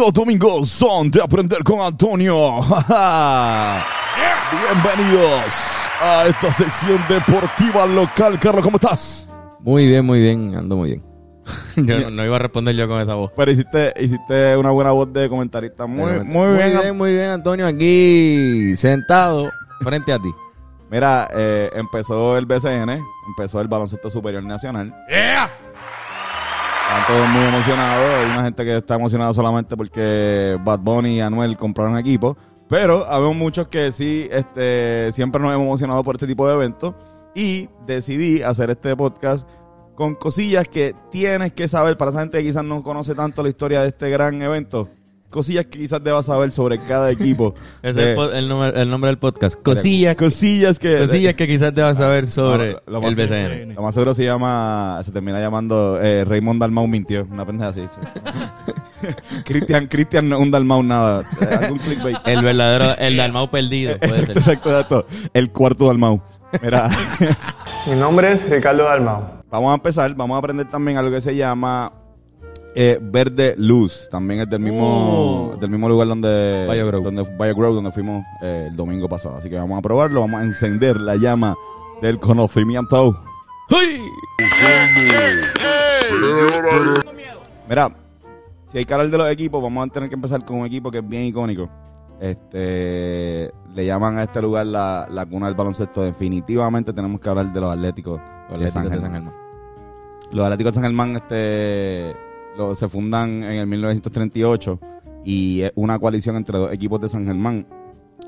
Los domingos son de aprender con Antonio. Bienvenidos a esta sección deportiva local. Carlos, ¿cómo estás? Muy bien, muy bien, ando muy bien. yo no, no iba a responder yo con esa voz. Pero hiciste, hiciste una buena voz de comentarista. Muy, muy, bien. Muy bien, muy bien, Antonio, aquí sentado frente a ti. Mira, eh, empezó el BCN, empezó el Baloncesto Superior Nacional. Están todos muy emocionados. Hay una gente que está emocionada solamente porque Bad Bunny y Anuel compraron equipo. Pero habemos muchos que sí, este, siempre nos hemos emocionado por este tipo de eventos. Y decidí hacer este podcast con cosillas que tienes que saber para esa gente que quizás no conoce tanto la historia de este gran evento. Cosillas que quizás debas saber sobre cada equipo. Ese De- es el, el nombre, el nombre del podcast. Cosillas, cosillas que... cosillas que quizás te vas a saber sobre Ah, lo el BCN. Lo más seguro se llama, se termina llamando eh, Raymond Dalmau mintió, una pendeja así. sí. Cristian, Cristian no es un Dalmau nada, eh, algún clickbait. El verdadero, el Dalmau perdido, puede Exacto, ser. exacto, exacto. El cuarto Dalmau. Mira, Mi nombre es Ricardo Dalmao. vamos a empezar, vamos a aprender también algo que se llama eh, Verde Luz. También es del mismo, del mismo lugar donde Valle Grove. donde Valle Grove, donde fuimos eh, el domingo pasado. Así que vamos a probarlo, vamos a encender la llama del conocimiento. ¡Uy! Mira, si hay que hablar de los equipos, vamos a tener que empezar con un equipo que es bien icónico. Este, le llaman a este lugar la, la cuna del baloncesto. Definitivamente tenemos que hablar de los Atléticos, Los Atléticos de. San Germán. Los Atléticos de San Germán este, lo- se fundan en el 1938 y es una coalición entre dos equipos de San Germán,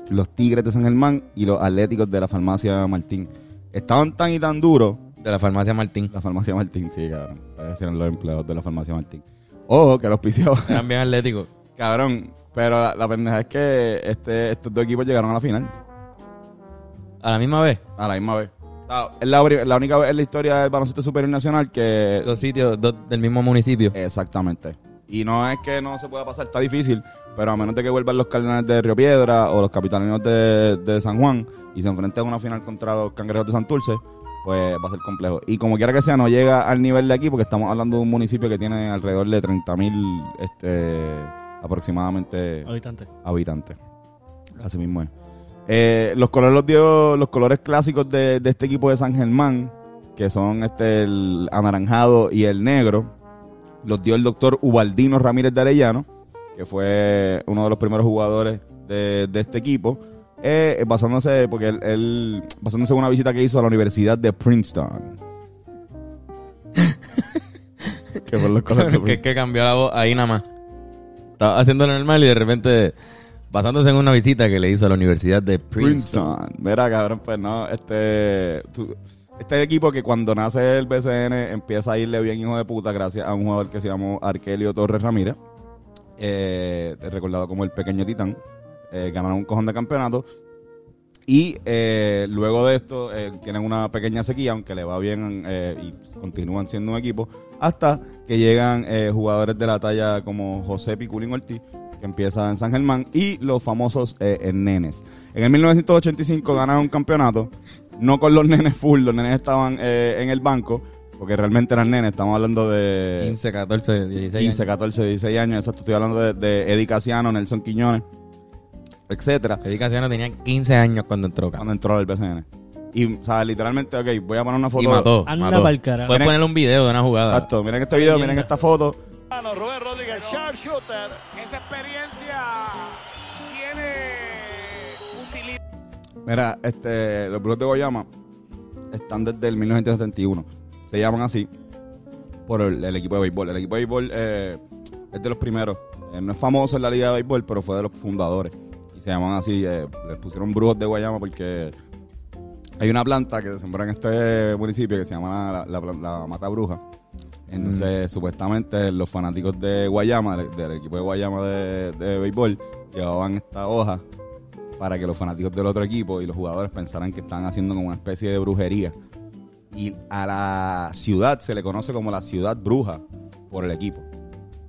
los Tigres de San Germán y los Atléticos de la Farmacia Martín. Estaban tan y tan duros De la farmacia Martín. la Farmacia Martín, sí, cabrón. Eran los empleados de la Farmacia Martín. Ojo, que los auspiciaba. Eran bien atléticos. Cabrón, pero la, la pendeja es que este, estos dos equipos llegaron a la final A la misma vez. a la misma vez. Sea, es la, única vez en la historia del baloncesto superior nacional que... Dos sitios, dos del mismo municipio. Exactamente. Y no es que no se pueda pasar, está difícil, pero a menos de que vuelvan los Cardenales de Río Piedra o los Capitalinos de, de San Juan y se enfrenten a una final contra los Cangrejos de Santurce, pues va a ser complejo. Y como quiera que sea, no llega al nivel de aquí porque estamos hablando de un municipio que tiene alrededor de 30 mil este, aproximadamente Habitante. habitantes. Así mismo es. Eh, los colores los dio los colores clásicos de, de este equipo de San Germán, que son este el anaranjado y el negro, los dio el doctor Ubaldino Ramírez de Arellano, que fue uno de los primeros jugadores de, de este equipo, eh, basándose, porque él, él- basándose en una visita que hizo a la Universidad de Princeton. que fue los colores que, que cambió la voz ahí nada más. Estaba haciendo normal y de repente basándose en una visita que le hizo a la Universidad de Princeton. Princeton. Mira, cabrón, pues no, este. este equipo que cuando nace el BCN empieza a irle bien, hijo de puta, gracias a un jugador que se llamó Arkelio Torres Ramírez, eh, recordado como el pequeño titán. Eh, ganaron un cojón de campeonato. Y eh, luego de esto eh, tienen una pequeña sequía, aunque le va bien y continúan siendo un equipo, hasta que llegan jugadores de la talla como José Piculín Ortiz, que empieza en San Germán, y los famosos eh, nenes. En el 1985 ganaron un campeonato, no con los nenes full, los nenes estaban eh, en el banco, porque realmente eran nenes, estamos hablando de 15, 14, 16 15, años. 14, 16 años, exacto, estoy hablando de, de Eddie Casiano, Nelson Quiñones, etcétera Eddie Casiano tenía 15 años cuando entró. cuando entró al BCN. Y, o sea, literalmente, ok, voy a poner una foto. Y mató. Anda mató. pa'l carajo. Puedes ponerle un video de una jugada. Exacto, miren este video, miren esta foto. Rubén Rodríguez, sharpshooter. Esa experiencia tiene utilidad. Mira, este, los Brujos de Guayama están desde el 1971. Se llaman así por el, el equipo de béisbol. El equipo de béisbol eh, es de los primeros. Eh, no es famoso en la liga de béisbol, pero fue de los fundadores. Y se llaman así, eh, les pusieron Brujos de Guayama porque hay una planta que se sembró en este municipio que se llama la, la- la mata bruja. Entonces, supuestamente, los fanáticos de Guayama, de- del equipo de Guayama de, de béisbol, llevaban esta hoja para que los fanáticos del otro equipo y los jugadores pensaran que estaban haciendo como una especie de brujería. Y a la ciudad se le conoce como la ciudad bruja por el equipo.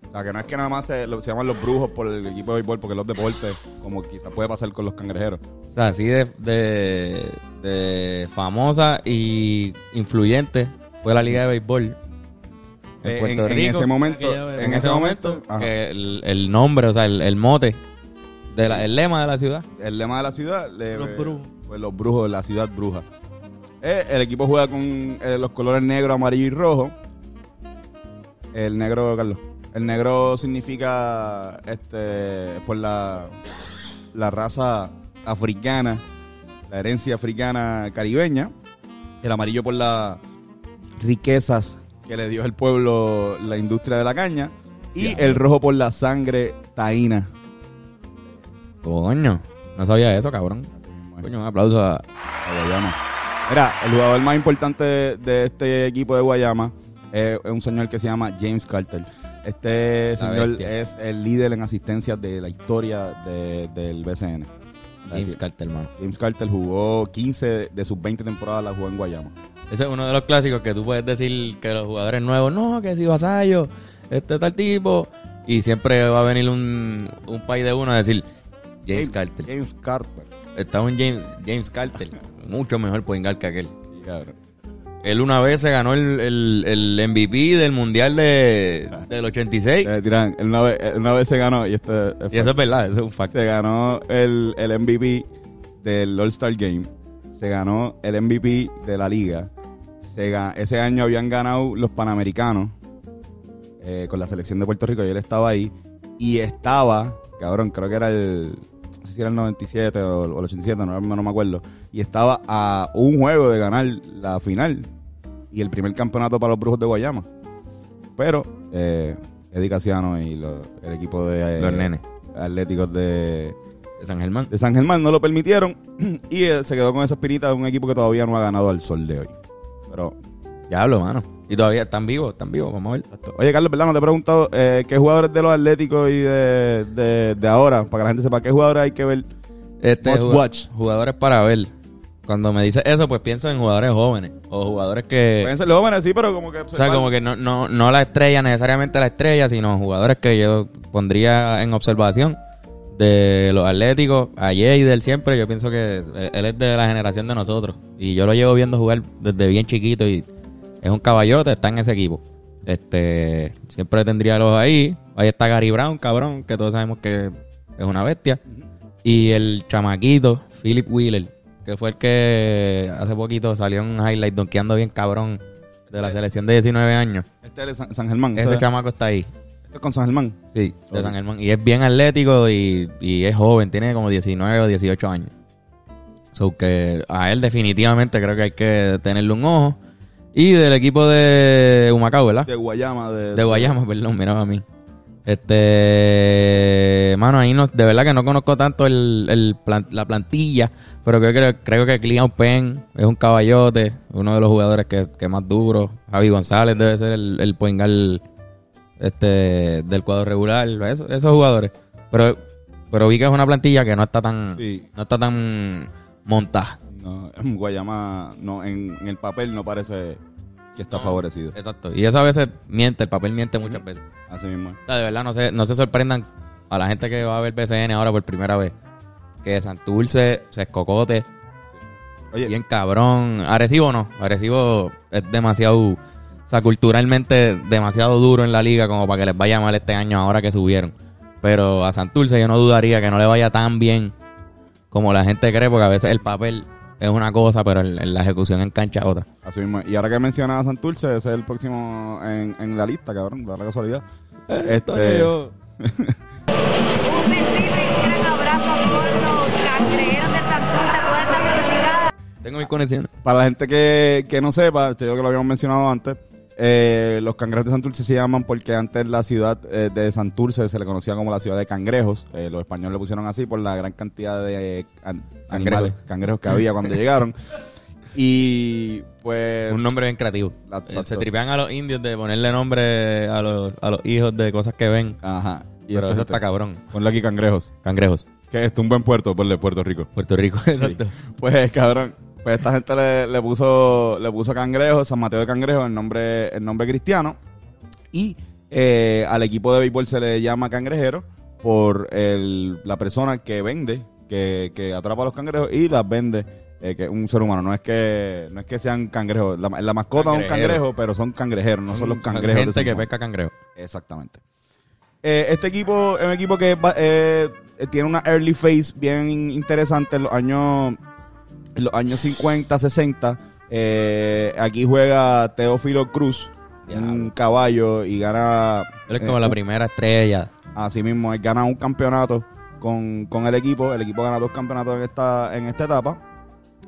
O sea, que no es que nada más se, se llaman los brujos por el equipo de béisbol, porque los deportes, como quizás puede pasar con los cangrejeros. O sea, así de, de, de famosa y influyente fue la liga de béisbol. En Eh, Puerto en, ese momento, en ese momento, que el, el nombre, o sea, el, el mote, de la- el lema de la ciudad. el lema de la ciudad, le- Los brujos. pues los brujos, la ciudad bruja. Eh, el equipo juega con eh, los colores negro, amarillo y rojo. El negro, Carlos. El negro significa este por la, la raza africana, la herencia africana caribeña. El amarillo por las riquezas que le dio el pueblo la industria de la caña. Y el rojo por la sangre taína. Coño, no sabía eso, cabrón. Coño, un aplauso a... a Guayama. Mira, el jugador más importante de este equipo de Guayama eh, es un señor que se llama James Carter. Este señor bestia. es el líder en asistencias de la historia de- del BCN. James Carter, hermano. James Carter jugó 15 de sus 20 temporadas, la jugó en Guayama. Ese es uno de los clásicos que tú puedes decir que los jugadores nuevos, no, que si Vasallo, este tal tipo, y siempre va a venir un, un país de uno a decir, James Carter. James Carter. Está un James, James Carter, mucho mejor poingal que aquel. Cabrón. Él una vez se ganó el, el, el MVP del Mundial de, del 86. Eh, él una, vez, una vez se ganó, y este es Y eso es verdad, eso es un fact. se ganó el, el MVP del All-Star Game. Se ganó el MVP de la liga. Se ese año habían ganado los Panamericanos eh, con la selección de Puerto Rico y él estaba ahí. Y estaba, cabrón, creo que era el, no sé si era el 97 o, o el 87, no, no me acuerdo. Y estaba a un juego de ganar la final y el primer campeonato para los Brujos de Guayama. Pero eh, Eddie Casiano y lo- el equipo de eh, Los nenes Atléticos de, de San Germán. de San Germán no lo permitieron y eh, se quedó con esa espinita de un equipo que todavía no ha ganado al sol de hoy. Pero, Ya hablo, mano. Y todavía están vivos, están vivos, vamos a ver. exacto. oye, Carlos, ¿verdad? No te he preguntado eh, qué jugadores de los Atléticos y de, de, de ahora, para que la gente sepa qué jugadores hay que ver. Este, Must jug- watch. Jugadores para ver. Cuando me dices eso, pues pienso en jugadores jóvenes. O jugadores que... Pueden ser los jóvenes, sí, pero como que. O sea, como que no, no, no la estrella, necesariamente la estrella, sino jugadores que yo pondría en observación de los atléticos, a del siempre, yo pienso que él es de la generación de nosotros. Y yo lo llevo viendo jugar desde bien chiquito y es un caballote, está en ese equipo. Este, siempre tendría los ahí. Ahí está Gary Brown, cabrón, que todos sabemos que es una bestia. Y el chamaquito, Philip Wheeler, que fue el que hace poquito salió en un highlight donkeando bien cabrón de la selección de 19 años. Este es de San, San Germán. Ese este, chamaco está ahí. Es con San Germán. Sí, de. San Germán. Y es bien atlético y, y es joven, tiene como 19 o 18 años. So que a él definitivamente creo que hay que tenerle un ojo. Y del equipo de Humacao, ¿verdad? De Guayama. De, De Guayama, perdón, mira a mí. Este, mano, ahí no, de verdad que no conozco tanto el, el la plantilla, pero creo, que creo que Clean Penn es un caballote, uno de los jugadores que, que más duro. Javi González debe ser el, el poingal este, del cuadro regular, eso- esos jugadores. Pero, pero vi que es una plantilla que no está tan, Sí. no está tan montada. No, Guayama no, en, en el papel no parece que está No. favorecido. Exacto. Y eso a veces miente, el papel miente muchas veces. Así mismo. O sea, de verdad, no se, no se sorprendan a la gente que va a ver BCN ahora por primera vez. Que Santurce se escocote, Oye, bien cabrón. Arecibo no. Arecibo es demasiado, o sea, culturalmente demasiado duro en la liga como para que les vaya mal este año ahora que subieron. Pero a Santurce yo no dudaría que no le vaya tan bien como la gente cree, porque a veces el papel es una cosa, pero la ejecución en cancha es otra. así mismo. Y ahora que mencionas a Santurce, ese es el próximo en, en la lista, cabrón. Da la casualidad. Este, yo-. Tengo mis conexiones. Para la gente que, que no sepa, yo creo que lo habíamos mencionado antes, eh, los cangrejos de Santurce se llaman porque antes la ciudad eh, de Santurce se le conocía como la ciudad de cangrejos. Eh, los españoles le pusieron así por la gran cantidad de eh, an- animales, cangrejos que había cuando llegaron. Y pues. Un nombre bien creativo. Exacto. Se tripean a los indios de ponerle nombre a los, a los hijos de cosas que ven. Ajá. Y Pero eso entonces está cabrón. Ponle aquí cangrejos. Cangrejos. Que es un buen puerto, ponle Puerto Rico. Puerto Rico. Exacto. Pues cabrón. Pues esta gente le, le puso le puso cangrejo, San Mateo de Cangrejo, el nombre, el nombre cristiano. Y eh, al equipo de béisbol se le llama cangrejero por el, la persona que vende, que, que atrapa a los cangrejos y las vende, eh, que es un ser humano. No es que no es que sean cangrejos. La, la mascota es un cangrejo, pero son cangrejeros, no son los cangrejos. Gente que pesca cangrejo. Exactamente. Eh, este equipo es un equipo que tiene una early phase bien in- interesante en los años, en los años 50, 60. Eh, aquí juega Teófilo Cruz, un caballo, y gana. Él es eh, como la primera estrella. Así mismo, él gana un campeonato con, con el equipo. El equipo gana dos campeonatos en esta, en esta etapa.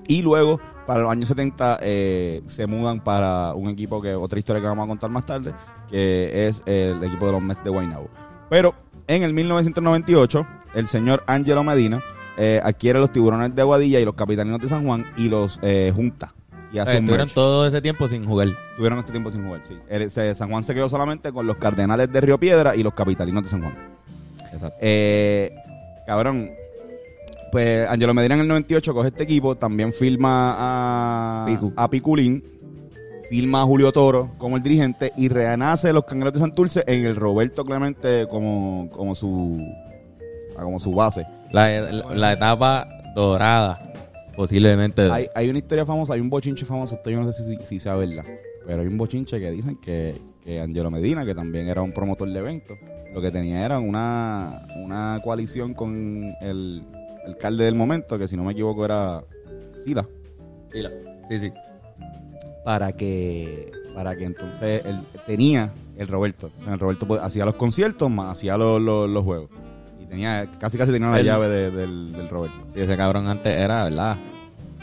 Y luego, para los años 70, eh, se mudan para un equipo que otra historia que vamos a contar más tarde, que es el equipo de los Mets de Guaynabo. Pero en el 1998, el señor Angelo Medina eh, adquiere los tiburones de Aguadilla y los capitalinos de San Juan y los eh, junta. Y hace Estuvieron merge. todo ese tiempo sin jugar. Tuvieron este tiempo sin jugar, sí. El- se- San Juan se quedó solamente con los Cardenales de Río Piedra y los Capitalinos de San Juan. Exacto. Eh, cabrón, pues Angelo Medina en el 98 coge este equipo, también firma a, Picu. a Piculín, firma a Julio Toro como el dirigente y renace los Cangrejeros de Santurce en el Roberto Clemente como, como su ah, como su base. La, la- la etapa dorada, posiblemente. Hay, hay una historia famosa, hay un bochinche famoso, esto yo no sé si, si sea verdad, pero hay un bochinche que dicen que, que Angelo Medina, que también era un promotor de eventos, lo que tenía era una, una coalición con el alcalde del momento, que si no me equivoco era Sila, Sí, la- sí, sí. para que para que entonces él tenía el Roberto. El Roberto hacía los conciertos más hacía los, los- los juegos. Y tenía, casi casi tenía la llave de- del, del Roberto. Sí, ese cabrón antes era, ¿verdad?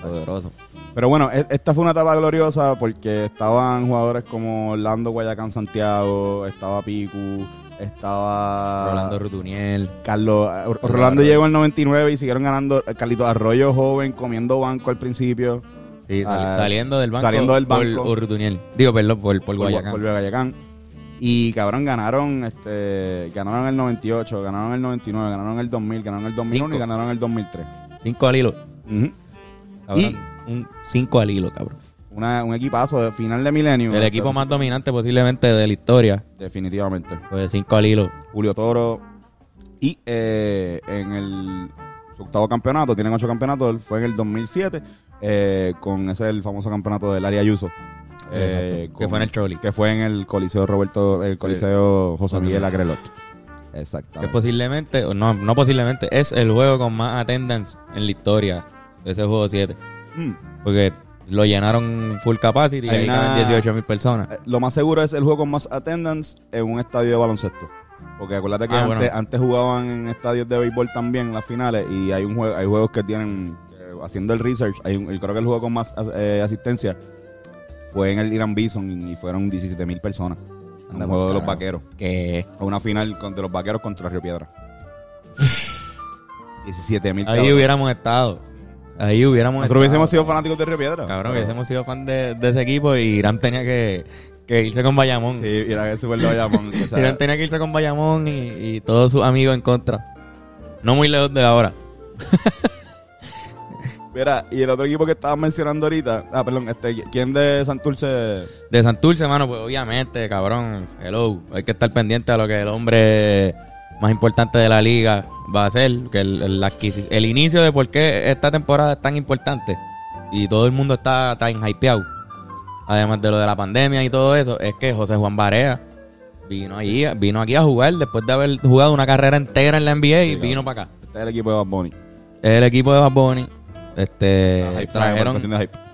Poderoso. Pero bueno, e- esta fue una etapa gloriosa porque estaban jugadores como Orlando Guayacán Santiago, estaba Picu, estaba Rolando Rutuniel. Carlos. eh, Rolando llegó en el 99 y siguieron ganando. eh, Carlito Arroyo joven, comiendo banco al principio. Sí, sali- Ah, saliendo del banco. saliendo del banco. Por, Rutuniel. Digo, perdón, por, por por- Guayacán. por Guayacán. Y cabrón, ganaron este ganaron el 98, ganaron el 99, ganaron el 2000, ganaron el 2001 Cinco. y ganaron el 2003. Cinco al hilo. Cabrón. Un cinco al hilo, cabrón. Una- un equipazo de final de milenio. El equipo más dominante posiblemente de la historia. Definitivamente. Pues cinco al hilo. Julio Toro. Y eh, en el su octavo campeonato, tienen ocho campeonatos, fue en el 2007, eh, con ese el famoso campeonato del área Ayuso. Eh. Que fue en el Trolley. Que fue en el Coliseo Roberto, el Coliseo José José Miguel. Agrelot. Que Exactamente. posiblemente, o no, no posiblemente, es el juego con más attendance en la historia de ese juego 7. Mm. Porque lo llenaron full capacity y Hay una- caben 18 mil personas. Eh, Lo más seguro es el juego con más attendance en un estadio de baloncesto. Porque acuérdate que Ah, antes, bueno. antes jugaban en estadios de béisbol también en las finales y hay un juego, hay juegos que tienen, eh, haciendo el research, hay un- creo que el juego con más eh, asistencia fue en el Irán Bison y fueron 17 mil personas. En juego pa'l de los vaqueros. Que A una final de los vaqueros contra Río Piedra. 17 mil ahí hubiéramos estado. Ahí hubiéramos Nosotros hubiésemos estado. sido fanáticos de Río Piedra. Cabrón, Pero- hubiésemos sido fan de, de ese equipo y Irán tenía que, que irse con Bayamón. Sí, era que super de Bayamón. Irán tenía que irse con Bayamón y, y todos sus amigos en contra. No muy lejos de ahora. Mira, y el otro equipo que estabas mencionando ahorita, ah, perdón, este, ¿quién de Santurce? De Santurce, mano, pues obviamente, cabrón, hello. Hay que estar pendiente a lo que el hombre más importante de la liga va a hacer. Que el, el, el inicio de por qué esta temporada es tan importante y todo el mundo está tan hypeado, además de lo de la pandemia y todo eso, es que José Juan Barea vino allí, vino aquí a jugar después de haber jugado una carrera entera en la NBA y vino para acá. Este es el equipo de Bad Bunny. Es el equipo de Bad Bunny. Este, hype, trajeron,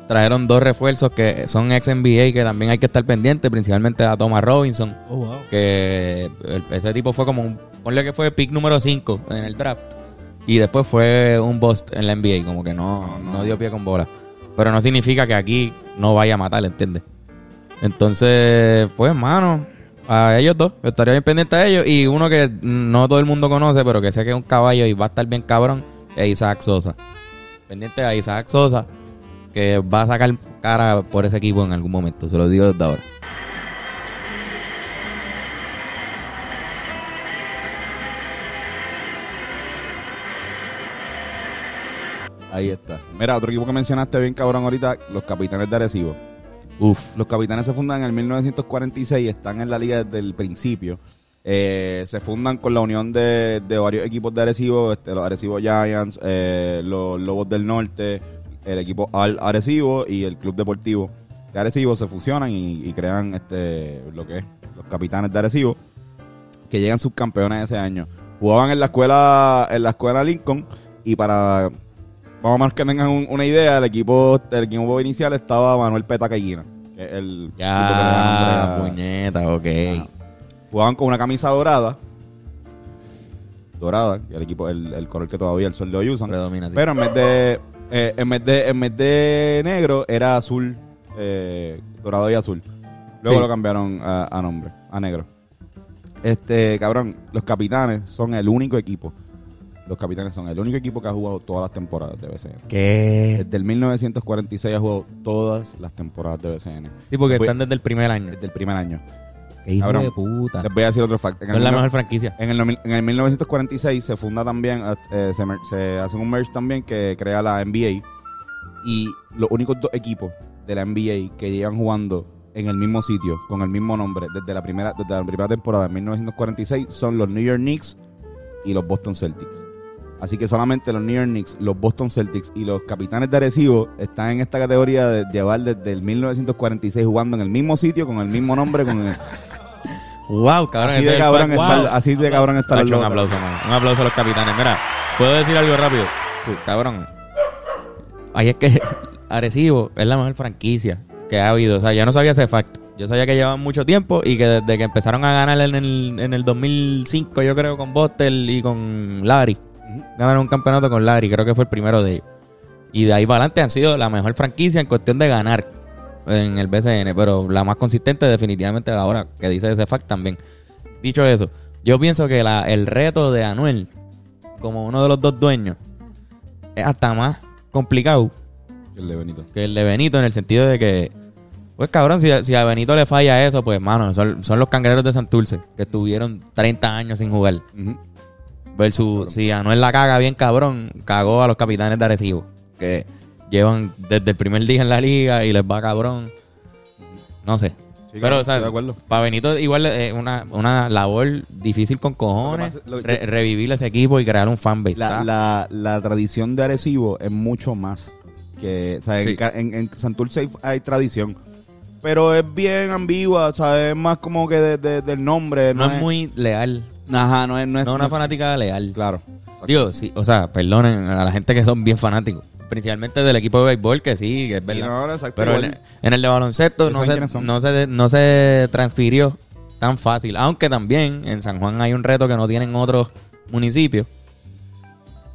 trajeron dos refuerzos que son ex NBA que también hay que estar pendientes, principalmente a Thomas Robinson, que el- ese tipo fue como un, ponle que fue pick número 5 en el draft y después fue un bust en la NBA, como que no, no dio pie con bola. Pero no significa que aquí no vaya a matar, ¿entiendes? Entonces, pues, mano, a ellos dos, yo estaría bien pendiente a ellos y uno que no todo el mundo conoce, pero que sé que es un caballo y va a estar bien cabrón, es Isaac Sosa. Pendiente a Isaac Sosa, que va a sacar cara por ese equipo en algún momento. Se lo digo desde ahora. Ahí está. Mira, otro equipo que mencionaste bien cabrón ahorita, los capitanes de Arecibo. Uf. Los capitanes se fundan en el 1946 y están en la liga desde el principio. Eh, se fundan con la unión de, de varios equipos de Arecibo, este, los Arecibo Giants, eh, los Lobos del Norte, el equipo Al Arecibo y el Club Deportivo de Arecibo se fusionan y, y crean este lo que es los capitanes de Arecibo que llegan subcampeones ese año. Jugaban en la escuela en la escuela Lincoln y para más que tengan un- una idea, el equipo el equipo inicial estaba Manuel Peta Cayina, que es el Ya, puñeta, ok. Ajá. Jugaban con una camisa dorada. Dorada, y el equipo, el, el color que todavía el sol de hoy usan. Predomina, sí. Pero en vez de, eh, en vez de, en vez de negro, era azul, eh, dorado y azul. Luego Sí. lo cambiaron a, a nombre, a negro. Este, cabrón, los capitanes son el único equipo. Los capitanes son el único equipo que ha jugado todas las temporadas de BCN. ¿Qué? Desde el 1946 ha jugado todas las temporadas de BCN. Sí, porque Fue- están desde el primer año. Desde el primer año. Qué hijo Cabrón. de puta. Les voy a decir otro fact. En Son el la mil- mejor franquicia. En el, nomi- en el 1946 se funda también, eh, se, mer- se hace un merge también que crea la NBA. Y los únicos dos equipos de la NBA que llevan jugando en el mismo sitio, con el mismo nombre, desde la primera, desde la primera temporada de 1946, son los New York Knicks y los Boston Celtics. Así que solamente los New York Knicks, los Boston Celtics y los Capitanes de Arecibo están en esta categoría de llevar desde el 1946 jugando en el mismo sitio, con el mismo nombre, con el, Wow, cabrón. así, ese de cabrón Wow. así de cabrón está el un aplauso, man. Un aplauso a los capitanes. Mira, ¿puedo decir algo rápido? Cabrón. Ahí es que Arecibo es la mejor franquicia que ha habido. O sea, yo no sabía ese fact. Yo sabía que llevaban mucho tiempo y que desde que empezaron a ganar en el, en el 2005, yo creo, con Bostel y con Larry. Ganaron un campeonato con Larry, creo que fue el primero de ellos. Y de ahí para adelante han sido la mejor franquicia en cuestión de ganar en el BCN, pero la más consistente definitivamente ahora que dice ese fact también. Dicho eso, yo pienso que la- el reto de Anuel, como uno de los dos dueños, es hasta más complicado El de Benito. que el de Benito en el sentido de que, pues cabrón, si, si a Benito le falla eso, pues mano, son, son los cangrejeros de Santurce, que estuvieron 30 años sin jugar. Versus si Anuel la caga bien cabrón, cagó a los capitanes de Arecibo, que llevan desde el primer día en la liga y les va cabrón. No sé. Sí, Pero, o sea, de acuerdo. para Benito igual es una, una labor difícil con cojones, Lo pasa- lo- re- revivir ese equipo y crear un fanbase. La, la, la tradición de Arecibo es mucho más que, o sea, en Sí. en, en Santurce hay, hay tradición, pero es bien ambigua, o sea, es más como que de- de- del nombre. no es muy leal, Ajá, no es, no es no una fanática leal. Claro. Digo, sí, o sea, perdonen a la gente que son bien fanáticos. Principalmente del equipo de béisbol, que sí, que es verdad. no, no, exacto, Pero en, en el de baloncesto no se, no, se, no se transfirió tan fácil. Aunque también en San Juan hay un reto que no tienen otros municipios.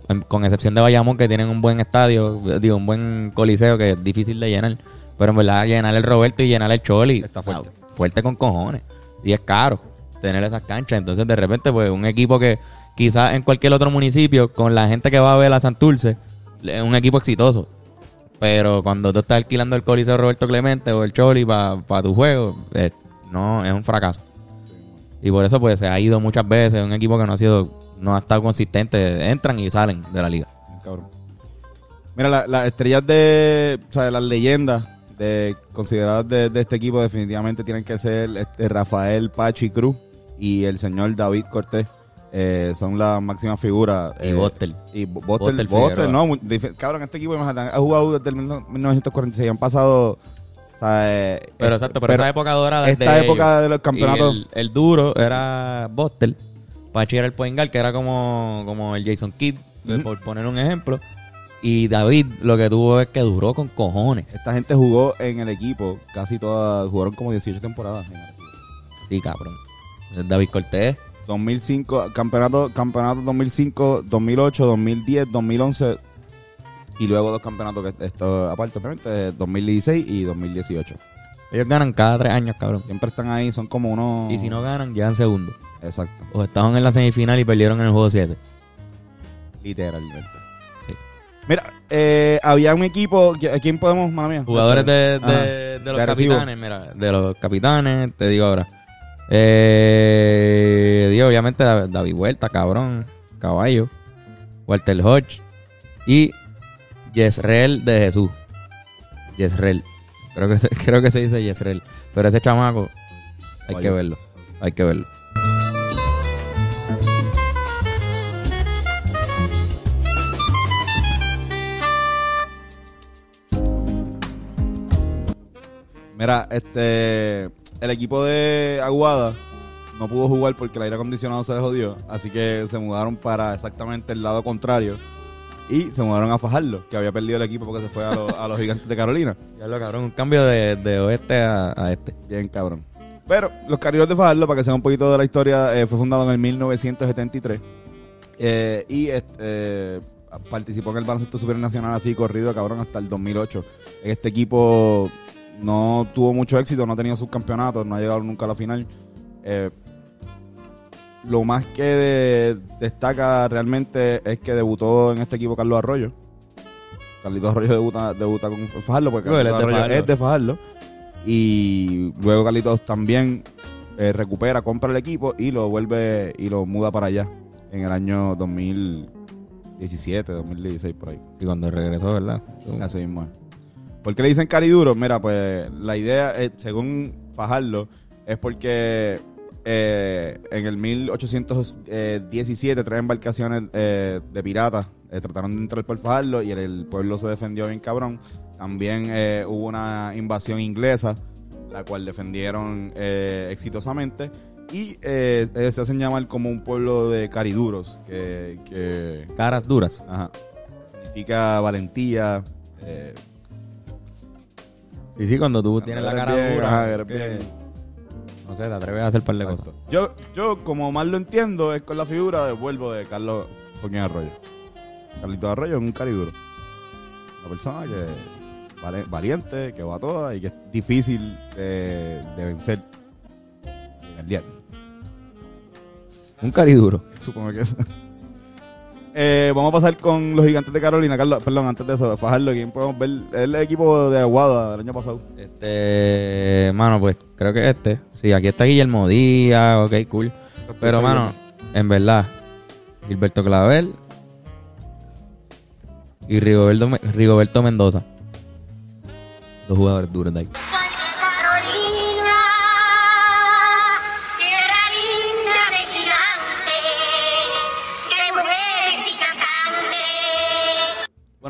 En- Con excepción de Bayamón, que tienen un buen estadio, digo, un buen coliseo que es difícil de llenar. Pero en verdad, llenar el Roberto y llenar el Choli. Está fuerte. Fuerte con cojones. Y es caro tener esas canchas. Entonces, de repente, pues, un equipo que quizás en cualquier otro municipio, con la gente que va a ver a Santurce, es un equipo exitoso. Pero cuando tú estás alquilando el Coliseo Roberto Clemente o el Choli para tu juego, eh, no, es un fracaso. Y por eso, pues, se ha ido muchas veces. Un equipo que no ha sido, no ha estado consistente. Entran y salen de la liga. Cabrón. Mira, la- las estrellas de, o sea, las leyendas de, consideradas de, de este equipo definitivamente tienen que ser este, Rafael Pachi Cruz y el señor David Cortés. Eh, son las máximas figuras. Y eh, Bostel. Y Bo- Bostel, Bostel Bostel, Figueroa. no, cabrón, este equipo imagínate, ha jugado desde el 1946, han pasado, o sea, eh, Pero exacto, pero, esa época dorada. esta de época ellos. de los campeonatos, El, el duro era Bostel. Pachi era el point guard, que era como, como el Jason Kidd, eh, por poner un ejemplo. Y David lo que tuvo es que duró con cojones. esta gente jugó en el equipo, casi todas, jugaron como 18 temporadas. en el equipo. Sí, cabrón. David Cortés. 2005, campeonato, campeonato 2005, 2008, 2010, 2011 y luego dos campeonatos que esto aparte, obviamente, 2016 y 2018. Ellos ganan cada tres años, cabrón. Siempre están ahí, son como unos... Y si no ganan, llegan segundo. Exacto, O estaban en la semifinal y perdieron en el juego 7. literalmente. Mira, eh, había un equipo. ¿A quién podemos, mala mía? Jugadores de, de, de los capitanes, mira, de los capitanes, te digo ahora. Eh, digo, obviamente Dav- David Huerta, cabrón, caballo, Walter Hodge y Yesrel de Jesús. Yesrel. Creo que se, creo que se dice Yesrel. Pero ese chamaco, hay Oye. que verlo. Hay que verlo. Mira, este. El equipo de Aguada no pudo jugar porque el aire acondicionado se les jodió. Así que se mudaron para exactamente el lado contrario. Y se mudaron a Fajardo, que había perdido el equipo porque se fue a, los- a los gigantes de Carolina. Ya lo cabrón, un cambio de, de oeste a, a este. Bien, cabrón. Pero los Caribeos de Fajardo, para que sean un poquito de la historia, eh, fue fundado en el 1973. Eh, y este, participó en el baloncesto supernacional así corrido, cabrón, hasta el 2008. Este equipo no tuvo mucho éxito, no ha tenido subcampeonatos, no ha llegado nunca a la final. Eh, lo más que de- destaca realmente es que debutó en este equipo Carlos Arroyo. Carlitos Arroyo debuta, debuta con Fajardo, porque de Arroyo Fajardo. es de Fajardo. Y luego Carlitos también eh, recupera, compra el equipo y lo vuelve y lo muda para allá en el año 2017, 2016, por ahí. Y cuando regresó, ¿verdad? Así mismo. ¿Por qué le dicen cariduro? Mira, pues la idea, es, según Fajardo, es porque eh, en el 1817 tres embarcaciones eh, de piratas eh, trataron de entrar por Fajardo y el, el pueblo se defendió bien cabrón. También eh, hubo una invasión inglesa, la cual defendieron eh, exitosamente. Y eh, eh, se hacen llamar como un pueblo de cariduros, que, que Caras duras. Ajá. Significa valentía. eh, Sí, sí, cuando tú Cuando tienes la cara bien, dura. ajá, eres que- bien. No sé, te atreves a hacer un par de exacto. cosas. Yo, yo, como más lo entiendo, es con la figura de vuelvo de Carlos Joaquín Arroyo. Carlito Arroyo es un cariduro. Una persona que vale- valiente, que va a todas y que es difícil de, de vencer en el diario. Un cariduro. Supongo que es. Eh, vamos a pasar con los gigantes de Carolina. Carlos, perdón, antes de eso, Fajardo, ¿quién podemos ver? El equipo de Aguada del año pasado. Este, mano, pues creo que este. Sí, aquí está Guillermo Díaz, ok, cool. Pero, mano, en verdad, Gilberto Clavel y Rigoberto, Rigoberto Mendoza. Dos jugadores duros de ahí.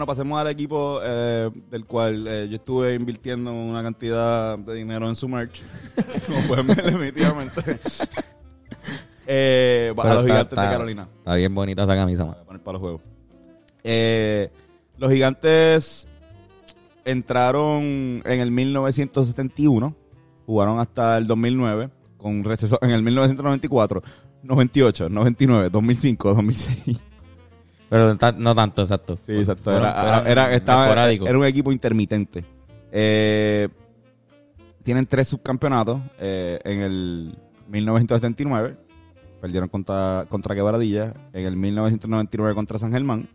Bueno, pasemos al equipo eh, del cual eh, yo estuve invirtiendo una cantidad de dinero en su merch. Como pueden ver, definitivamente. Eh, Pero los está- gigantes está- de Carolina. Está bien bonita esa camisa, mano. Voy a poner para los juegos. Eh, los gigantes entraron en el 1971, jugaron hasta el 2009, con receso en el 1994, 98, 99, 2005, 2006. Pero no tanto, exacto. Sí, exacto. Fueron- Era, fueron era- estaba- era un equipo intermitente. Eh, tienen tres subcampeonatos. eh, en el 1979 perdieron contra, contra Quebradilla. En el 1999 contra San Germán.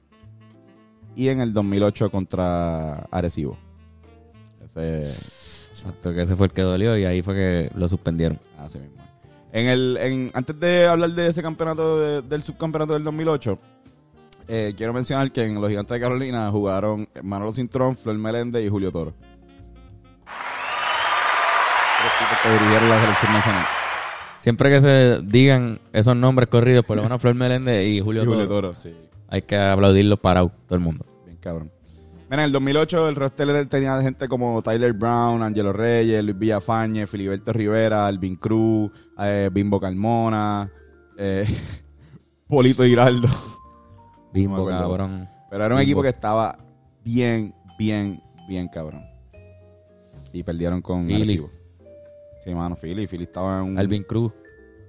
Y en el 2008 contra Arecibo. Ese, Exacto, que ese fue el que dolió y ahí fue que lo suspendieron. así mismo. En el, en, antes de hablar de ese campeonato, de- del subcampeonato del 2008, eh, quiero mencionar que en los Gigantes de Carolina jugaron Manolo Cintrón, Flor Meléndez y Julio Toro. Que dirigieron la selección nacional. Siempre que se digan esos nombres corridos, por lo menos Flor Meléndez y Julio, Y Julio Toro, Toro, sí. hay que aplaudirlos parados, todo el mundo. Bien cabrón. Mira, en el 2008 el roster tenía gente como Tyler Brown, Angelo Reyes, Luis Villafañe, Filiberto Rivera, Alvin Cruz, eh, Bimbo Carmona, eh, Polito Giraldo. Bimbo, cabrón. Pero era un Bimbo. equipo que estaba bien, bien, bien cabrón. Y perdieron con Philly. Sí, mano, Philly. Philly estaba en un... Alvin Cruz,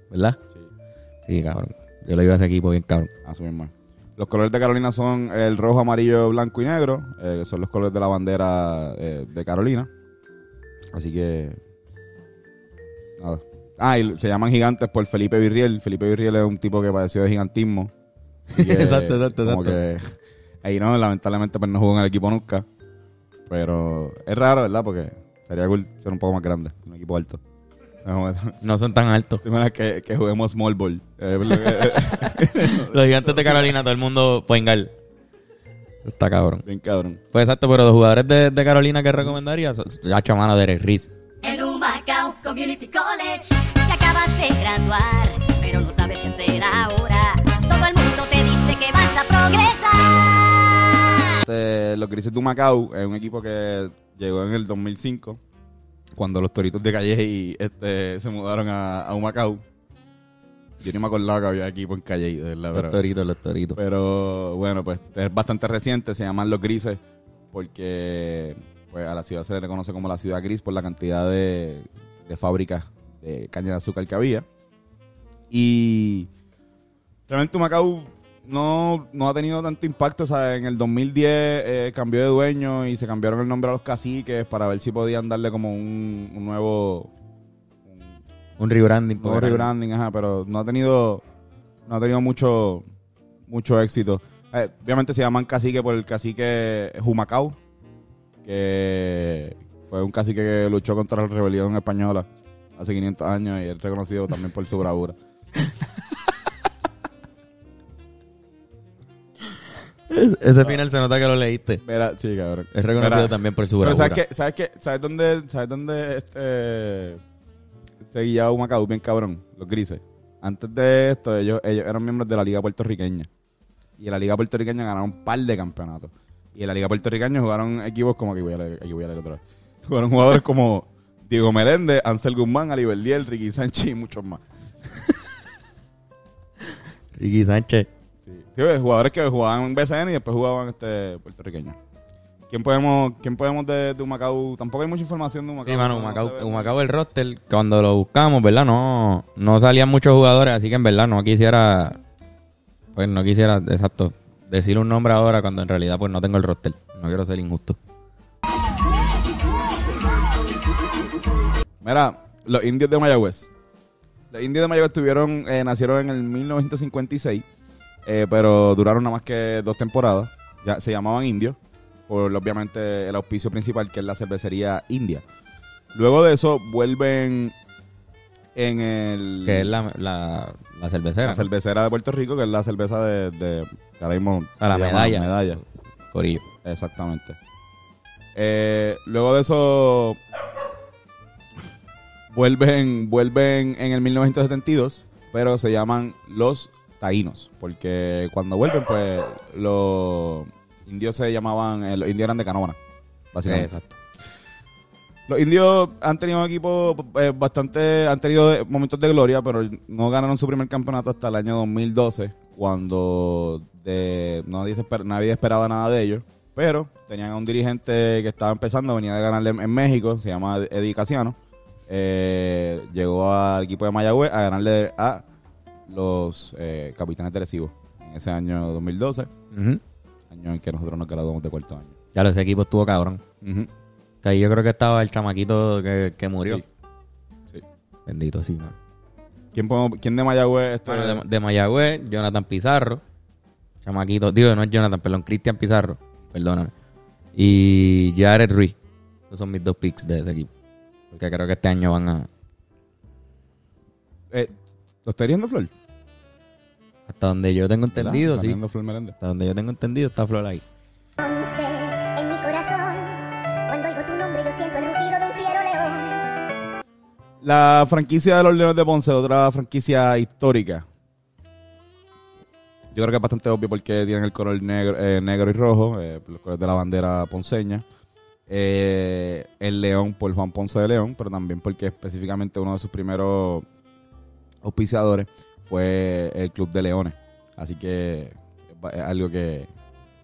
¿verdad? Sí, Sí, cabrón. Yo le iba a ese equipo bien cabrón. así mismo. es. Los colores de Carolina son el rojo, amarillo, blanco y negro. eh, que son los colores de la bandera eh, de Carolina. Así que... Nada. Ah, y se llaman gigantes por Felipe Virriel. Felipe Virriel es un tipo que padeció de gigantismo. Que Exacto, exacto, como exacto. que Ahí no, lamentablemente pues no jugó en el equipo nunca. Pero es raro, ¿verdad? Porque sería cool ser un poco más grande, un equipo alto. No, son tan altos. ¿Te imaginas que, que juguemos small ball? Eh, que- Los gigantes de Carolina, todo el mundo poingal. Está cabrón. Bien cabrón. Pues exacto, pero los jugadores de, de Carolina que recomendaría, hacho mano Derek Riz. En Humacao Community College te acabas de graduar, pero no sabes qué hacer ahora. Que vas a progresar. Este, los Grises de Macao es un equipo que llegó en el 2005, cuando los Toritos de Calle este, se mudaron a, a Humacao. Yo ni me acordaba que había equipo en Calle, de verdad. Los Pero, toritos, los toritos. pero bueno, pues es bastante reciente, se llaman los Grises, porque pues, a la ciudad se le conoce como la ciudad gris por la cantidad de, de fábricas de caña de azúcar que había. Y realmente Macao no, no ha tenido tanto impacto. O sea, en el 2010 eh, cambió de dueño y se cambiaron el nombre a los caciques para ver si podían darle como un, un nuevo, Un rebranding. un nuevo porque- rebranding, ajá, pero no ha tenido no ha tenido mucho mucho éxito. Eh, obviamente se llaman cacique por el cacique Humacao, que fue un cacique que luchó contra la rebelión española hace 500 años y es reconocido también por su bravura. Ese final se nota que lo leíste. Mira, sí, cabrón. Es reconocido Mira, también por su Pero. ¿sabes qué? ¿Sabes qué? ¿Sabes dónde, ¿sabes dónde este, se guiaba Humacao? Bien cabrón, los grises. Antes de esto, ellos, ellos eran miembros de la Liga Puertorriqueña. Y en la Liga Puertorriqueña ganaron un par de campeonatos. Y en la Liga Puertorriqueña jugaron equipos como... Aquí voy a leer, aquí voy a leer otra vez. Jugaron jugadores como Diego Meléndez, Ansel Guzmán, Ali Verdiel, Ricky Sánchez y muchos más. Ricky Sánchez. Sí. Sí, jugadores que jugaban en BCN y después jugaban este puertorriqueños. ¿Quién podemos, quién podemos de, de Humacao? Tampoco hay mucha información de Humacao. Sí, mano, no Humacao. Humacao el roster, cuando lo buscamos, ¿verdad? No, no salían muchos jugadores, así que en verdad no quisiera, pues no quisiera, exacto, decir un nombre ahora cuando en realidad pues no tengo el roster. No quiero ser injusto. Mira, los indios de Mayagüez. Los indios de Mayagüez tuvieron, eh, nacieron en el 1956, eh, pero duraron nada más que dos temporadas. Ya se llamaban indios, por obviamente el auspicio principal que es la cervecería India. Luego de eso vuelven en el Que es la, la, la cervecera. la cervecera de Puerto Rico, que es la cerveza de, de que ahora mismo A la medalla. medalla. Corillo. Exactamente. Eh, luego de eso vuelven, vuelven en el 1972, pero se llaman los taínos, porque cuando vuelven, pues los indios se llamaban, eh, los indios eran de Canóvana, básicamente. Exacto. Los indios han tenido equipos eh, bastante, han tenido momentos de gloria, pero no ganaron su primer campeonato hasta el año 2012, cuando de, nadie, esper- nadie esperaba nada de ellos. Pero tenían a un dirigente que estaba empezando, venía de ganarle en, en México, se llama Eddie Casiano. Eh, llegó al equipo de Mayagüez a ganarle a los eh, capitanes de Recibo en ese año 2012, Ujú. año en que nosotros nos graduamos de cuarto año. Ya ese equipo estuvo cabrón. Que ahí yo creo que estaba el chamaquito que, que murió. Sí. Sí. Bendito, sí, man. ¿Quién, de Mayagüez? este- Bueno, de, de Mayagüez, Jonathan Pizarro. Chamaquito, digo, no es Jonathan, perdón, Cristian Pizarro. Perdóname. Y Jared Ruiz. Esos son mis dos picks de ese equipo. Porque creo que este año van a. Eh, ¿Lo está hiriendo Flor? Hasta donde yo tengo entendido, sí. Flor Meléndez. Hasta donde yo tengo entendido está Flor ahí. en mi corazón, cuando oigo tu nombre yo siento el rugido de un fiero león. La franquicia de los Leones de Ponce, otra franquicia histórica. Yo creo que es bastante obvio porque tienen el color negro, eh, negro y rojo, eh, los colores de la bandera ponceña. Eh, el León por Juan Ponce de León, pero también porque específicamente uno de sus primeros auspiciadores fue el Club de Leones. Así que es algo que,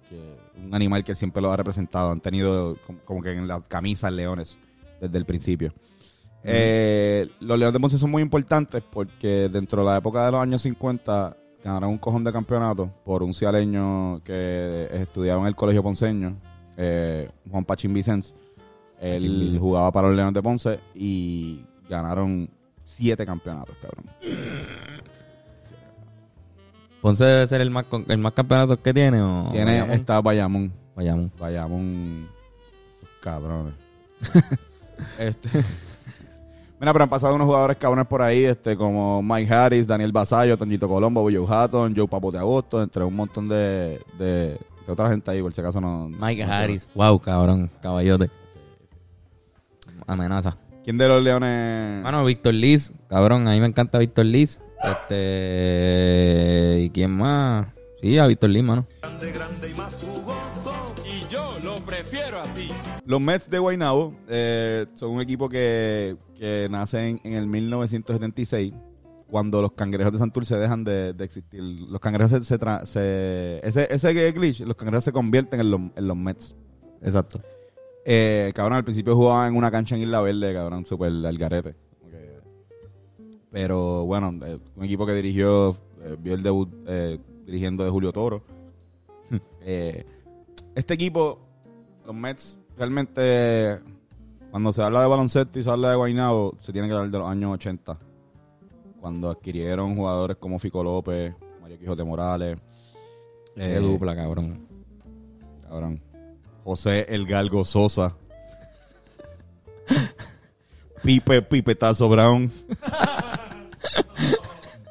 que un animal que siempre lo ha representado. Han tenido como, como que en la camisa leones desde el principio. Eh, los Leones de Ponce son muy importantes porque dentro de la época de los años 50 ganaron un cojón de campeonato por un cialeño que estudiaba en el colegio ponceño, eh, Juan Pachín Vicens. Él jugaba para los Leones de Ponce y ganaron siete campeonatos, cabrón. Ponce debe ser el más, con- el más campeonato que tiene. ¿o Tiene, Bayamón? está Bayamón. Bayamón. Bayamón. Esos cabrones. este. Mira, pero han pasado unos jugadores cabrones por ahí, este, como Mike Harris, Daniel Basayo, Toñito Colombo, Joe Hatton, Joe Papote Agosto, entre un montón de, de, de otra gente ahí, por si acaso no. Mike no sé. Harris. Wow, cabrón. Caballote. Amenaza. ¿Quién de los Leones? Mano, Víctor Liz. Cabrón, a mí me encanta Víctor Liz. Este. ¿Y quién más? Sí, a Víctor Liz, mano. Los Mets de Guaynabo eh, son un equipo que, que nace en, en el 1976, cuando los cangrejos de Santurce dejan de, de existir. Los cangrejos se, se, tra- se- ese, ese glitch, los cangrejos se convierten en los, en los Mets. Exacto. Eh, cabrón, al principio jugaba en una cancha en Isla Verde, cabrón, super al garete. Pero bueno, eh, un equipo que dirigió, eh, vio el debut eh, dirigiendo de Julio Toro. Este equipo, los Mets, realmente, cuando se habla de baloncesto y se habla de Guaynabo, se tiene que hablar de los años 80. Cuando adquirieron jugadores como Fico López, Mario Quijote Morales. Qué dupla, cabrón. Cabrón. José El Galgo Sosa. Pipe Pipetazo Brown.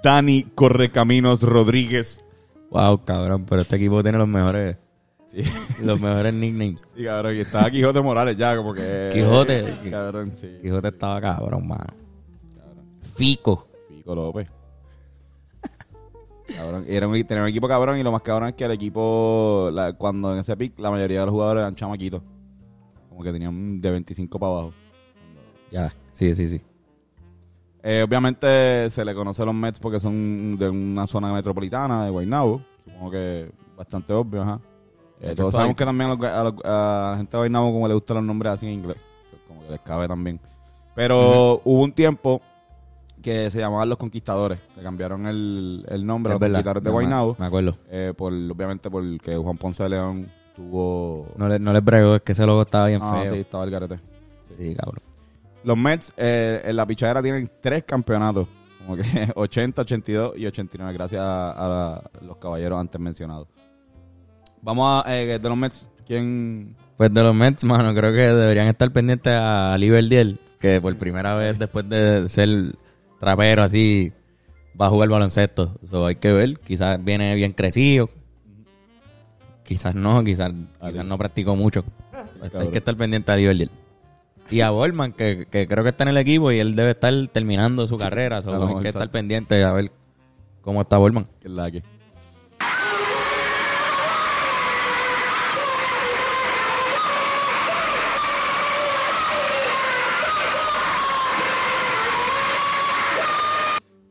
Dani Correcaminos Rodríguez. Wow, cabrón. Pero este equipo tiene los mejores. Sí. Los mejores nicknames. Y cabrón, y estaba Quijote Morales ya, como que. Quijote. Cabrón, sí. Quijote estaba cabrón, mano. Fico. Fico López. Cabrón. Y era un, tenía un equipo cabrón y lo más cabrón es que el equipo, la- cuando en ese pick, la mayoría de los jugadores eran chamaquitos. Como que tenían de 25 para abajo. Ya. Sí, sí, sí. Eh, obviamente se le conoce a los Mets porque son de una zona metropolitana, de Guaynabo. Supongo que bastante obvio, ajá. Eh, todos sabemos que también a, los- a los- a la gente de Guaynabo como le gustan los nombres así en inglés. Pues Como que les cabe también. Pero hubo un tiempo que se llamaban Los Conquistadores. Le cambiaron el, el nombre a los. Conquistadores de Guaynabo. Me acuerdo. eh, por, obviamente porque Juan Ponce de León tuvo... No le, no les brego, es que ese logo estaba bien Ah, feo. sí, estaba el garete. Sí, cabrón. Los Mets eh, en la pichadera tienen tres campeonatos. Como que 80, 82 y 89, gracias a, a la- los caballeros antes mencionados. Vamos a, eh, de los Mets, ¿quién? Pues de los Mets, mano, creo que deberían estar pendientes a Liberdiel, que por primera vez después de ser trapero así va a jugar baloncesto. Eso hay que ver. Quizás viene bien crecido. Quizás no, quizás, quizás no practicó mucho. hay cabrón. que estar pendiente a Liberdiel. Y a Bolman, que, que creo que está en el equipo y él debe estar terminando su carrera. so, lo hay que está. estar pendiente a ver cómo está Bolman. Que es la que.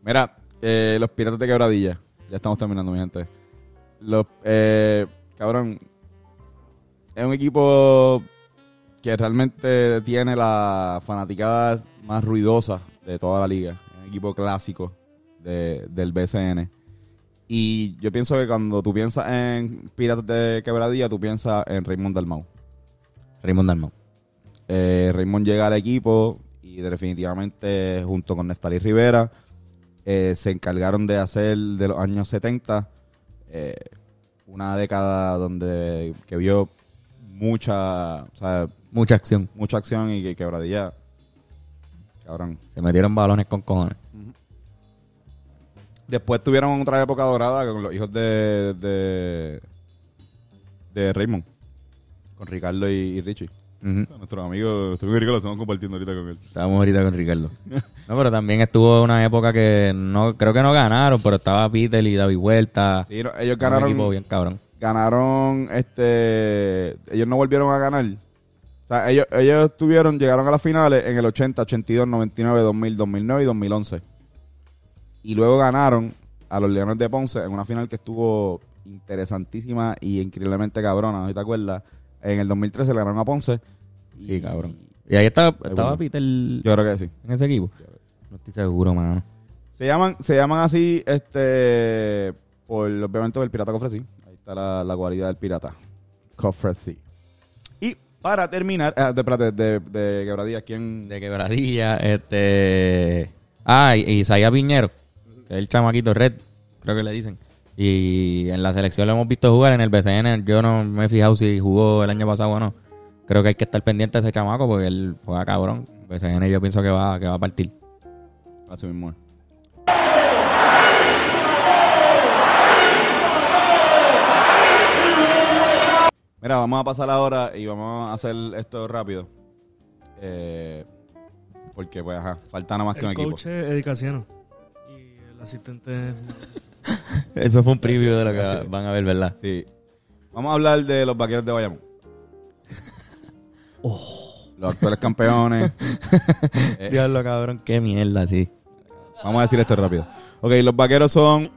Mira, eh, los piratas de quebradilla. Ya estamos terminando, mi gente. Los, eh, cabrón, es un equipo que realmente tiene la fanaticada más ruidosa de toda la liga. Un equipo clásico de- del BCN. Y yo pienso que cuando tú piensas en Piratas de Quebradilla, tú piensas en Raymond Dalmau. Raymond Dalmau. Eh, Raymond llega al equipo y definitivamente junto con Nestalí Rivera eh, se encargaron de hacer de los años 70 eh, una década donde que vio mucha, o sea, Mucha acción. mucha acción y que Quebradilla, cabrón. Se metieron balones con cojones. Después tuvieron otra época dorada con los hijos de, de, de Raymond, con Ricardo y, y Richie. Ujú. Nuestros amigos, amigo Ricardo, lo estamos compartiendo ahorita con él. Estábamos ahorita con Ricardo. No, pero también estuvo una época que no creo que no ganaron, pero estaba Peter y David Vuelta. Sí, ellos Era un equipo ganaron, bien cabrón. Ganaron, este, ellos no volvieron a ganar. O sea, ellos, ellos tuvieron, llegaron a las finales en el 80, 82, 99, 2000, 2009 y 2011. Y luego ganaron a los Leones de Ponce en una final que estuvo interesantísima y increíblemente cabrona, ¿no te acuerdas? En el 2013 le ganaron a Ponce. y- Sí, cabrón. Y ahí estaba, estaba. Peter Yo creo que sí. en ese equipo. No estoy seguro, mano. Se llaman, se llaman así, este, por obviamente por el pirata Cofresí. Está la, la guarida del pirata. Cofresí. Y para terminar, ah, de, espérate, de, de quebradilla, ¿quién? De quebradilla, este. Ah, y Isaiah Piñero, que es el chamaquito red, creo que le dicen. Y en la selección lo hemos visto jugar, en el BCN yo no me he fijado si jugó el año pasado o no. Creo que hay que estar pendiente de ese chamaco porque él juega cabrón. BCN yo pienso que va, que va a partir. Así mismo. es. Mira, vamos a pasar ahora y vamos a hacer esto rápido. Eh, porque, pues, ajá, falta nada más que un El equipo. coach es Edicaciano. Y el asistente es... Eso fue un preview de lo que van a ver, ¿verdad? Sí. Vamos a hablar de los vaqueros de Bayamón. Los actuales campeones. Eh, Diablo, cabrón, qué mierda, sí. vamos a decir esto rápido. Ok, los vaqueros son.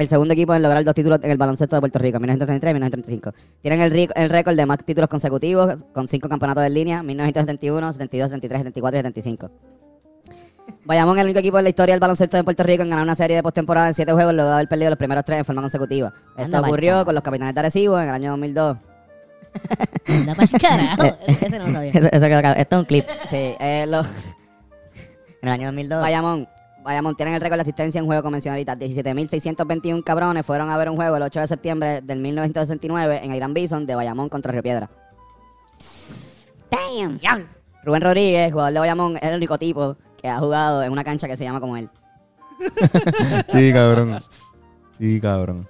El segundo equipo en lograr dos títulos en el baloncesto de Puerto Rico, 1933 y 1935. Tienen el, récord de más títulos consecutivos, con cinco campeonatos en línea, 1971, 72, 73, 74 y 75. Bayamón es el único equipo en la historia del baloncesto de Puerto Rico en ganar una serie de postemporada en siete juegos luego de haber perdido los primeros tres en forma consecutiva. Esto Anda ocurrió con los Capitanes de Arecibo en el año 2002. Anda carajo. Ese no lo sabía. Eso- eso. Esto es un clip. Sí, eh, lo- en el año 2002. Bayamón. Bayamón tienen el récord de asistencia en juego convencionalista. 17.621 cabrones fueron a ver un juego el 8 de septiembre del 1969 en el Gran Bison de Bayamón contra Río Piedra. Damn. Rubén Rodríguez, jugador de Bayamón, es el único tipo que ha jugado en una cancha que se llama como él. Sí, cabrón. Sí, cabrón.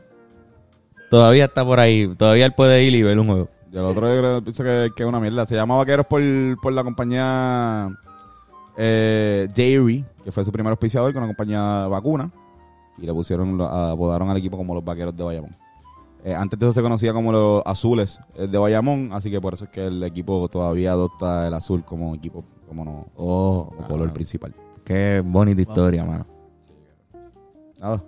Todavía está por ahí. Todavía él puede ir y ver un juego. Y el otro yo creo- pienso que, que es una mierda. Se llama Vaqueros por, por la compañía eh, Dairy, que fue su primer auspiciador con la compañía vacuna. Y le pusieron, apodaron al equipo como los Vaqueros de Bayamón. Eh, antes de eso se conocía como los Azules eh, de Bayamón, así que por eso es que el equipo todavía adopta el azul como equipo, como, no, Oh, como color cabrón. principal. Qué bonita historia, mano. Nada.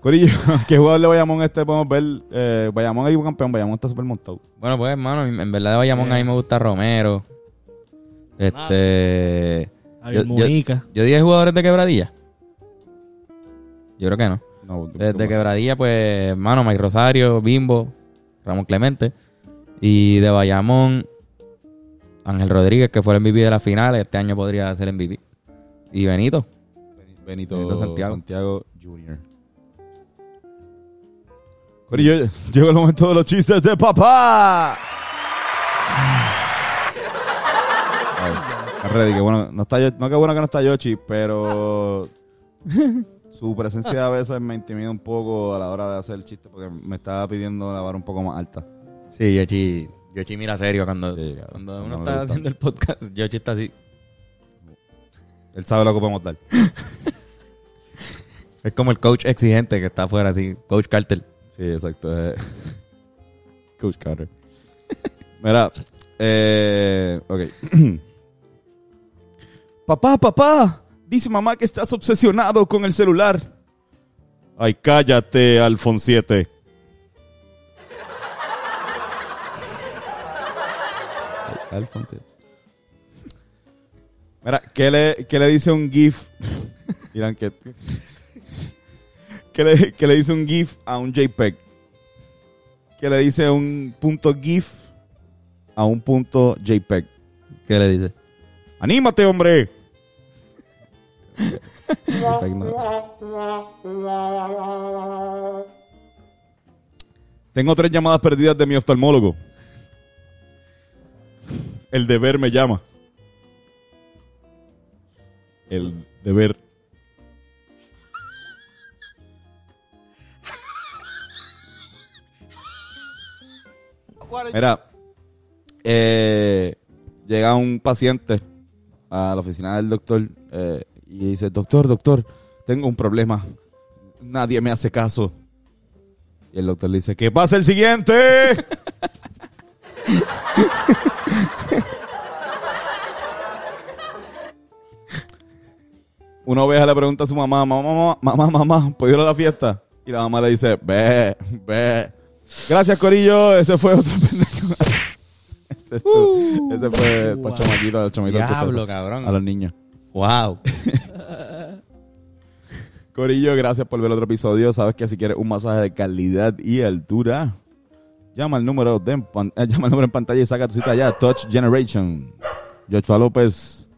Corillo, ¿qué jugador de Bayamón este podemos ver? Eh, Bayamón equipo campeón, Bayamón está súper montado. Bueno, pues, hermano, en verdad de Bayamón a mí me gusta Romero. Este. Yo, yo dije jugadores de quebradilla. Yo creo que no. No, De quebradilla, pues, hermano, Mike Rosario, Bimbo, Ramón Clemente. Y de Bayamón, Ángel Rodríguez, que fue el MVP de la final. Este año podría ser MVP. Y Benito. Benito, Benito Santiago. Santiago. Jr. Corillo, llegó el momento de los chistes de papá. Ready, que bueno, no está, no que bueno que no está Yoshi, pero su presencia a veces me intimida un poco a la hora de hacer el chiste porque me estaba pidiendo la vara un poco más alta. Sí, Yoshi, Yoshi mira serio cuando, Sí, cuando No uno está haciendo el podcast. Yoshi está así. Él sabe lo que podemos dar. Es como el coach exigente que está afuera, así. Coach Carter. Sí, exacto. Coach Carter. Mira, eh, ok. papá, papá, dice mamá que estás obsesionado con el celular. Ay, cállate, Alfonsiete. Alfonsiete. Mira, ¿qué le, qué le dice un GIF? Miran que... ¿Qué le, qué le dice un GIF a un JPEG? ¿Qué le dice un punto GIF a un punto JPEG? ¿Qué le dice? ¡Anímate, hombre! Tengo tres llamadas perdidas de mi oftalmólogo. El deber me llama. El deber. Mira, eh, llega un paciente a la oficina del doctor eh, y dice, doctor, doctor, tengo un problema. Nadie me hace caso. Y el doctor le dice, ¿qué pasa el siguiente? Una oveja le pregunta a su mamá, mamá, mamá, mamá, mamá, ¿puedo ir a la fiesta? Y la mamá le dice, ve, ve. Gracias, Corillo. Ese fue otro pendejo. Este es tu- ese fue para chamaquito, el chamaquito del Diablo, cabrón. A los niños. Wow. Corillo, gracias por ver otro episodio. Sabes que si quieres un masaje de calidad y altura, llama al número, de eh, llama al número en pantalla y saca tu cita ya. Touch Generation. Joshua López.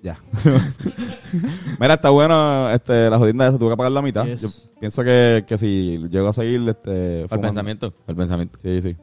Ya. Mira, está bueno este, la jodienda de eso. Tuve que pagar la mitad. Yes. Yo pienso que, que si llego a seguir este, fumando- pensamiento. Al pensamiento. Sí, sí.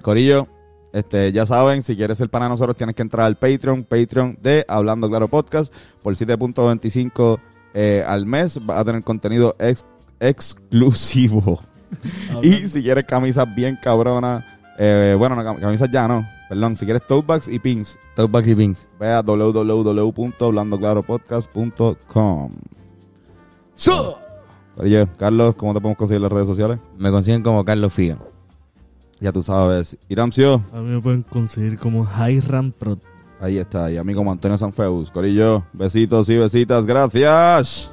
Corillo, este, ya saben, si quieres ser para nosotros tienes que entrar al Patreon, Patreon de Hablando Claro Podcast por 7.25 eh, al mes. Vas a tener contenido ex- exclusivo. y si quieres camisas bien cabronas, eh, bueno, no, cam- camisas ya no, perdón, si quieres tote bags y pins, Top back y pings. ve a www.hablandoclaropodcast.com. Corillo, Carlos, ¿cómo te podemos conseguir las redes sociales? Me consiguen como Carlos Figan. Ya tú sabes. Iramcio. A mí me pueden conseguir como Hiram Pro. Ahí está, y a mí como Antonio Sanfeus. Corillo, besitos y besitas, gracias.